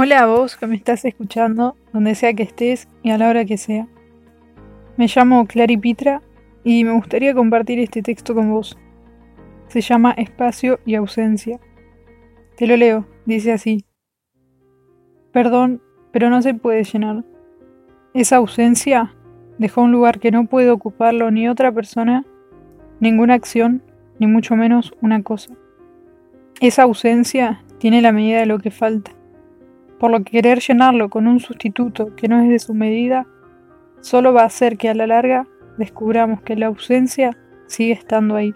Hola a vos que me estás escuchando, donde sea que estés y a la hora que sea. Me llamo Clary Pitra y me gustaría compartir este texto con vos. Se llama Espacio y ausencia. Te lo leo, dice así. Perdón, pero no se puede llenar. Esa ausencia dejó un lugar que no puede ocuparlo ni otra persona, ninguna acción, ni mucho menos una cosa. Esa ausencia tiene la medida de lo que falta por lo que querer llenarlo con un sustituto que no es de su medida, solo va a hacer que a la larga descubramos que la ausencia sigue estando ahí.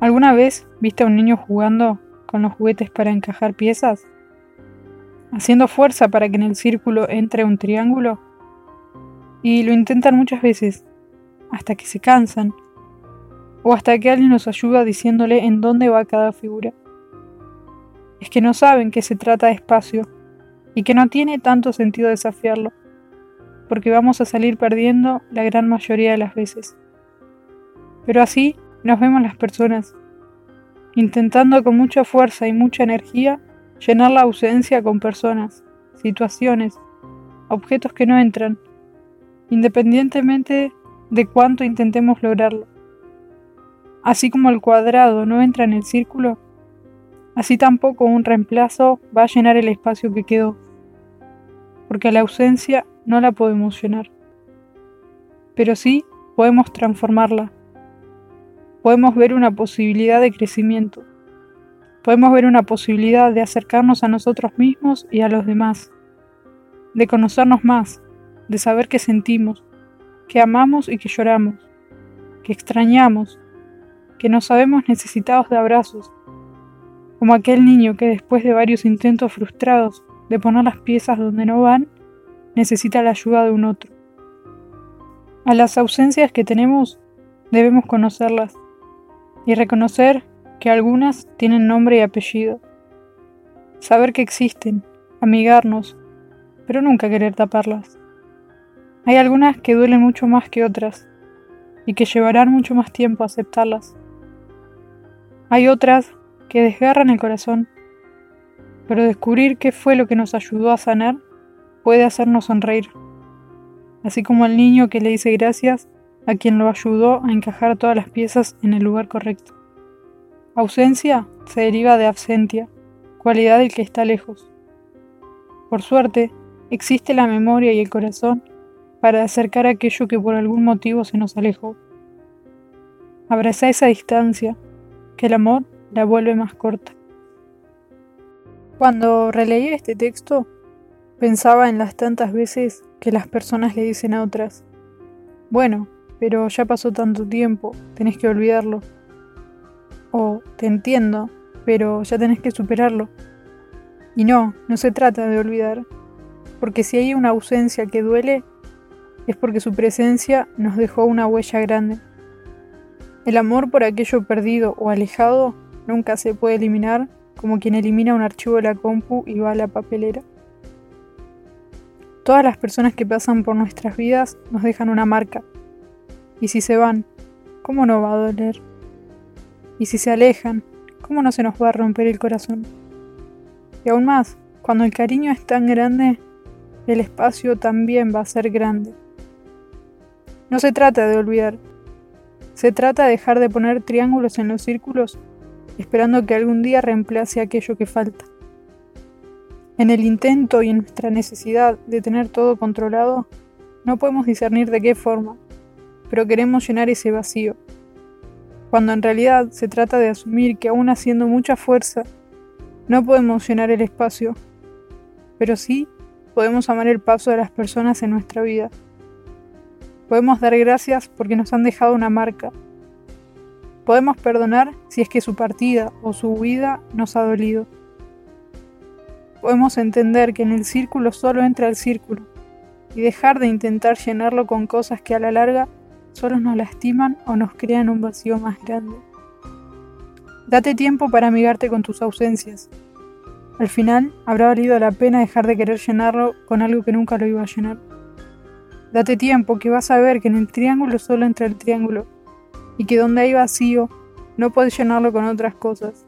¿Alguna vez viste a un niño jugando con los juguetes para encajar piezas? Haciendo fuerza para que en el círculo entre un triángulo. Y lo intentan muchas veces, hasta que se cansan, o hasta que alguien nos ayuda diciéndole en dónde va cada figura es que no saben que se trata de espacio y que no tiene tanto sentido desafiarlo, porque vamos a salir perdiendo la gran mayoría de las veces. Pero así nos vemos las personas, intentando con mucha fuerza y mucha energía llenar la ausencia con personas, situaciones, objetos que no entran, independientemente de cuánto intentemos lograrlo. Así como el cuadrado no entra en el círculo, Así tampoco un reemplazo va a llenar el espacio que quedó, porque la ausencia no la podemos llenar. Pero sí podemos transformarla. Podemos ver una posibilidad de crecimiento. Podemos ver una posibilidad de acercarnos a nosotros mismos y a los demás, de conocernos más, de saber que sentimos, que amamos y que lloramos, que extrañamos, que nos sabemos necesitados de abrazos, como aquel niño que después de varios intentos frustrados de poner las piezas donde no van, necesita la ayuda de un otro. A las ausencias que tenemos debemos conocerlas y reconocer que algunas tienen nombre y apellido. Saber que existen, amigarnos, pero nunca querer taparlas. Hay algunas que duelen mucho más que otras y que llevarán mucho más tiempo aceptarlas. Hay otras que desgarran el corazón, pero descubrir qué fue lo que nos ayudó a sanar puede hacernos sonreír, así como al niño que le dice gracias a quien lo ayudó a encajar todas las piezas en el lugar correcto. Ausencia se deriva de absentia, cualidad del que está lejos. Por suerte, existe la memoria y el corazón para acercar aquello que por algún motivo se nos alejó. Abraza esa distancia, que el amor la vuelve más corta. Cuando releí este texto, pensaba en las tantas veces que las personas le dicen a otras, bueno, pero ya pasó tanto tiempo, tenés que olvidarlo. O, te entiendo, pero ya tenés que superarlo. Y no, no se trata de olvidar, porque si hay una ausencia que duele, es porque su presencia nos dejó una huella grande. El amor por aquello perdido o alejado nunca se puede eliminar como quien elimina un archivo de la compu y va a la papelera. Todas las personas que pasan por nuestras vidas nos dejan una marca. Y si se van, ¿cómo no va a doler? Y si se alejan, ¿cómo no se nos va a romper el corazón? Y aún más, cuando el cariño es tan grande, el espacio también va a ser grande. No se trata de olvidar, se trata de dejar de poner triángulos en los círculos esperando que algún día reemplace aquello que falta. En el intento y en nuestra necesidad de tener todo controlado, no podemos discernir de qué forma, pero queremos llenar ese vacío, cuando en realidad se trata de asumir que aún haciendo mucha fuerza, no podemos llenar el espacio, pero sí podemos amar el paso de las personas en nuestra vida. Podemos dar gracias porque nos han dejado una marca, Podemos perdonar si es que su partida o su huida nos ha dolido. Podemos entender que en el círculo solo entra el círculo y dejar de intentar llenarlo con cosas que a la larga solo nos lastiman o nos crean un vacío más grande. Date tiempo para amigarte con tus ausencias. Al final habrá valido la pena dejar de querer llenarlo con algo que nunca lo iba a llenar. Date tiempo que vas a ver que en el triángulo solo entra el triángulo y que donde hay vacío no puedes llenarlo con otras cosas,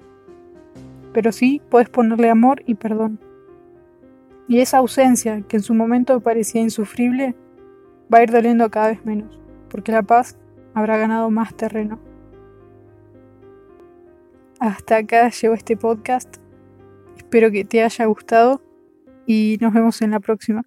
pero sí puedes ponerle amor y perdón. Y esa ausencia, que en su momento parecía insufrible, va a ir doliendo cada vez menos, porque la paz habrá ganado más terreno. Hasta acá llegó este podcast. Espero que te haya gustado y nos vemos en la próxima.